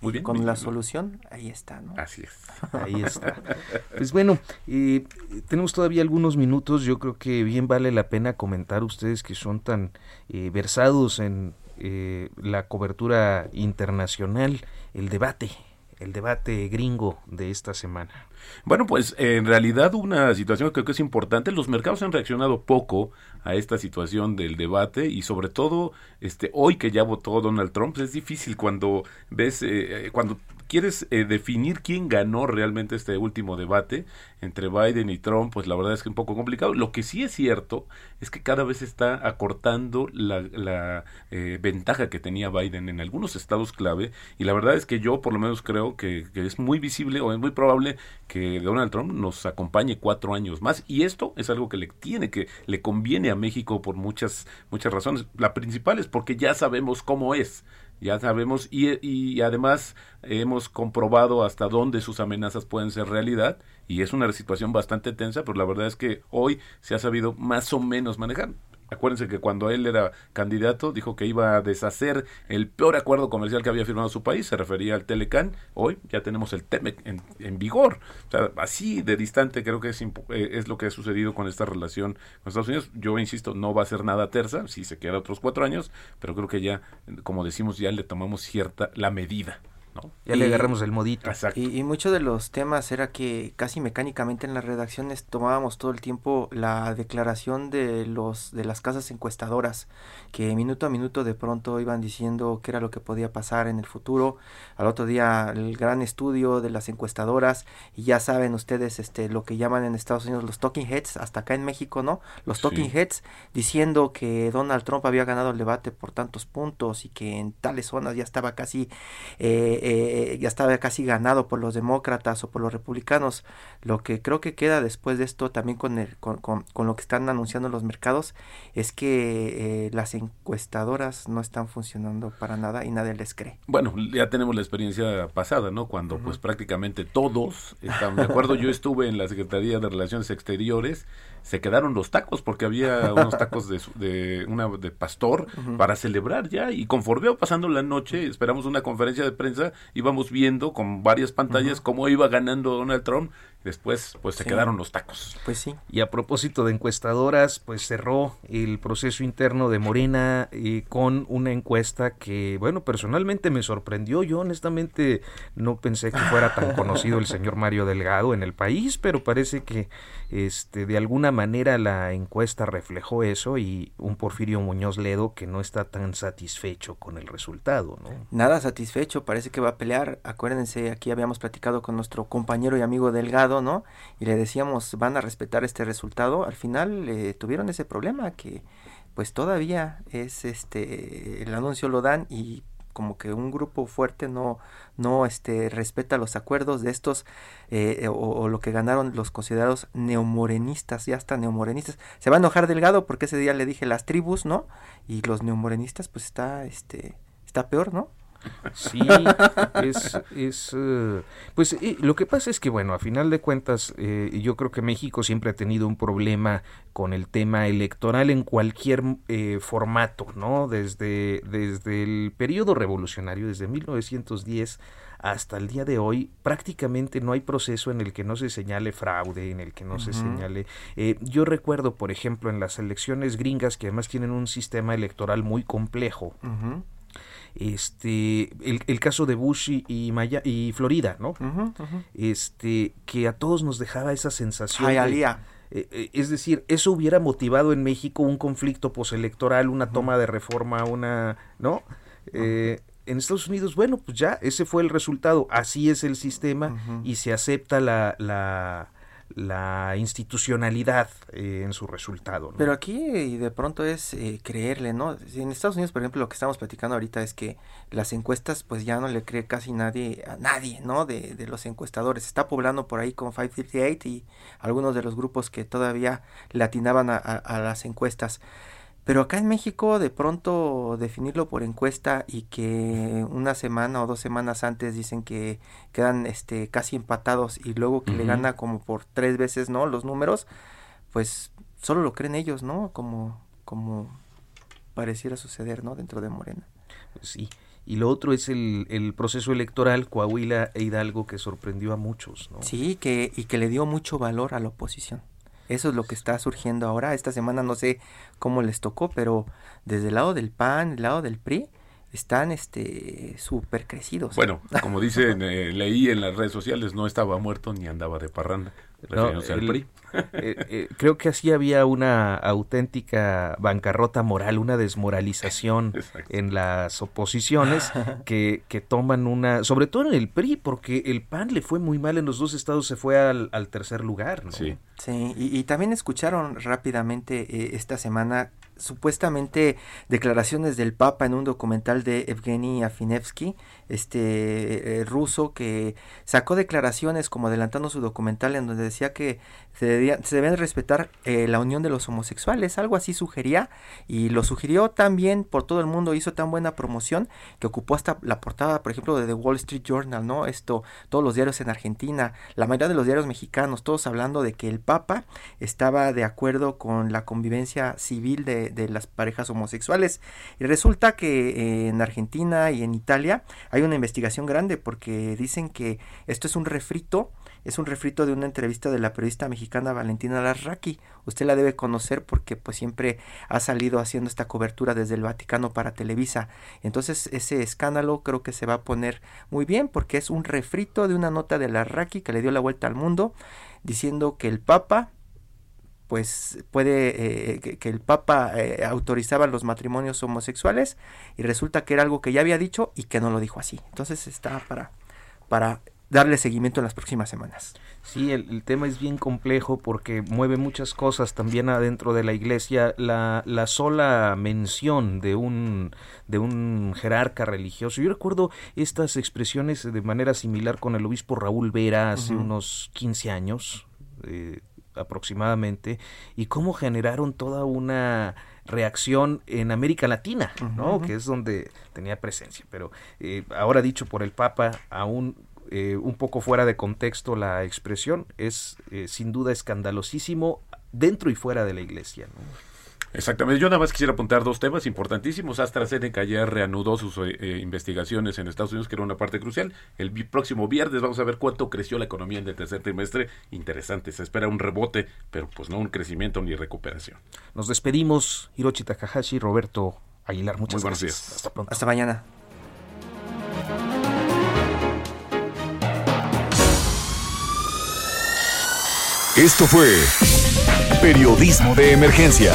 Muy bien. Con la solución, ahí está, ¿no? Así es. Ahí está. Pues bueno, eh, tenemos todavía algunos minutos. Yo creo que bien vale la pena comentar ustedes que son tan eh, versados en eh, la cobertura internacional, el debate, el debate gringo de esta semana. Bueno, pues en realidad una situación que creo que es importante. Los mercados han reaccionado poco a esta situación del debate y sobre todo este hoy que ya votó Donald Trump pues, es difícil cuando ves eh, cuando quieres eh, definir quién ganó realmente este último debate entre Biden y Trump, pues la verdad es que es un poco complicado. Lo que sí es cierto es que cada vez está acortando la, eh, ventaja que tenía Biden en algunos estados clave y la verdad es que yo por lo menos creo que, que es muy visible o es muy probable que Donald Trump nos acompañe cuatro años más y esto es algo que le tiene que le conviene a México por muchas muchas razones. La principal es porque ya sabemos cómo es ya sabemos y, y, además hemos comprobado hasta dónde sus amenazas pueden ser realidad y es una situación bastante tensa, pero la verdad es que hoy se ha sabido más o menos manejar. Acuérdense que cuando él era candidato dijo que iba a deshacer el peor acuerdo comercial que había firmado su país, se refería al Telecan. Hoy ya tenemos el TEMEC en, vigor. O sea, así de distante creo que es, eh, es lo que ha sucedido con esta relación con Estados Unidos. Yo insisto, no va a ser nada tersa, si se queda otros cuatro años, pero creo que ya, como decimos, ya le tomamos cierta la medida. ¿No? Ya le agarramos el modito. Y, y muchos de los temas era que casi mecánicamente en las redacciones tomábamos todo el tiempo la declaración de los de las casas encuestadoras que minuto a minuto de pronto iban diciendo qué era lo que podía pasar en el futuro. Al otro día el gran estudio de las encuestadoras y ya saben ustedes este lo que llaman en Estados Unidos los talking heads, hasta acá en México, ¿no? Los talking heads diciendo que Donald Trump había ganado el debate por tantos puntos y que en tales zonas ya estaba casi eh, eh, ya estaba casi ganado por los demócratas o por los republicanos. Lo que creo que queda después de esto también con, el, con, con, lo que están anunciando los mercados es que eh, las encuestadoras no están funcionando para nada y nadie les cree. Bueno, ya tenemos la experiencia pasada, ¿no? Cuando pues prácticamente todos están de acuerdo. Yo estuve en la Secretaría de Relaciones Exteriores se quedaron los tacos porque había unos tacos de, de una de pastor para celebrar ya. Y conforme iba pasando la noche esperamos una conferencia de prensa íbamos viendo con varias pantallas cómo iba ganando Donald Trump después pues se quedaron los tacos pues sí y a propósito de encuestadoras pues cerró el proceso interno de Morena eh, con una encuesta que bueno personalmente me sorprendió yo honestamente no pensé que fuera tan conocido el señor Mario Delgado en el país pero parece que este de alguna manera la encuesta reflejó eso y un Porfirio Muñoz Ledo que no está tan satisfecho con el resultado, ¿no? Nada satisfecho, parece que va a pelear. Acuérdense, aquí habíamos platicado con nuestro compañero y amigo Delgado, ¿no? Y le decíamos, van a respetar este resultado. Al final eh, tuvieron ese problema que pues todavía es este el anuncio lo dan y como que un grupo fuerte no, no este, respeta los acuerdos de estos eh, eh, o, lo que ganaron los considerados neomorenistas, ya hasta neomorenistas. Se va a enojar Delgado porque ese día le dije las tribus, ¿no? Y los neomorenistas pues está, este, está peor, ¿no? Sí, es, es eh, pues eh, lo que pasa es que bueno, a final de cuentas eh, yo creo que México siempre ha tenido un problema con el tema electoral en cualquier formato, ¿no? Desde, desde el periodo revolucionario, desde 1910 hasta el día de hoy prácticamente no hay proceso en el que no se señale fraude, en el que no se señale... yo recuerdo, por ejemplo, en las elecciones gringas, que además tienen un sistema electoral muy complejo, este el, caso de Bush y, y, Florida, ¿no? Este que a todos nos dejaba esa sensación. Eh, eh, es decir, eso hubiera motivado en México un conflicto postelectoral, una toma de reforma, una, ¿no? Eh, en Estados Unidos, bueno, pues ya ese fue el resultado, así es el sistema y se acepta la, la la institucionalidad eh, en su resultado. Pero aquí de pronto es eh, creerle, ¿no? En Estados Unidos, por ejemplo, lo que estamos platicando ahorita es que las encuestas pues ya no le cree casi nadie a nadie, ¿no? De, de los encuestadores. está poblando por ahí con 538 y algunos de los grupos que todavía le atinaban a, a las encuestas. Pero acá en México, de pronto definirlo por encuesta y que una semana o dos semanas antes dicen que quedan este, casi empatados y luego que le gana como por tres veces, ¿no? Los números, pues solo lo creen ellos, ¿no? Como, como pareciera suceder, ¿no? Dentro de Morena. Sí. Y lo otro es el, el proceso electoral Coahuila e Hidalgo que sorprendió a muchos, ¿no? Sí, que, y que le dio mucho valor a la oposición. Eso es lo que está surgiendo ahora. Esta semana no sé cómo les tocó, pero desde el lado del PAN, el lado del PRI, están este súper crecidos. Bueno, como dice, eh, leí en las redes sociales, no estaba muerto ni andaba de parranda. Eh, eh, creo que así había una auténtica bancarrota moral, una desmoralización en las oposiciones que, que, toman una, sobre todo en el PRI, porque el PAN le fue muy mal en los dos estados, se fue al, tercer lugar. ¿no? Sí, sí y, también escucharon rápidamente eh, esta semana supuestamente declaraciones del Papa en un documental de Evgeny Afinevsky, este ruso que sacó declaraciones como adelantando su documental en donde decía que se, debían respetar eh, la unión de los homosexuales, algo así sugería, y lo sugirió también por todo el mundo, hizo tan buena promoción que ocupó hasta la portada, por ejemplo, de The Wall Street Journal, ¿no? Esto, todos los diarios en Argentina, la mayoría de los diarios mexicanos, todos hablando de que el Papa estaba de acuerdo con la convivencia civil de, de las parejas homosexuales. Y resulta que en Argentina y en Italia hay una investigación grande porque dicen que esto es un refrito es un refrito de una entrevista de la periodista mexicana Valentina Larraqui. Usted la debe conocer porque pues siempre ha salido haciendo esta cobertura desde el Vaticano para Televisa. Entonces ese escándalo creo que se va a poner muy bien porque es un refrito de una nota de Larraqui que le dio la vuelta al mundo diciendo que el Papa pues puede eh, que, el Papa eh, autorizaba los matrimonios homosexuales y resulta que era algo que ya había dicho y que no lo dijo así. Entonces está para, para darle seguimiento en las próximas semanas. Sí, el, tema es bien complejo porque mueve muchas cosas también adentro de la iglesia. La, la sola mención de un, de un jerarca religioso. Yo recuerdo estas expresiones de manera similar con el obispo Raúl Vera hace unos 15 años. Eh, aproximadamente y cómo generaron toda una reacción en América Latina, ¿no? Que es donde tenía presencia. Pero eh, ahora dicho por el Papa, aún eh, un poco fuera de contexto la expresión, es eh, sin duda escandalosísimo dentro y fuera de la Iglesia. ¿no? Exactamente. Yo nada más quisiera apuntar dos temas importantísimos. AstraZeneca ya reanudó sus eh, eh, investigaciones en Estados Unidos, que era una parte crucial. El próximo viernes vamos a ver cuánto creció la economía en el tercer trimestre. Interesante. Se espera un rebote, pero pues no un crecimiento ni recuperación. Nos despedimos. Hiroshi Takahashi, Roberto Aguilar. Muchas Muy gracias. Hasta pronto. Hasta mañana. Esto fue Periodismo de Emergencia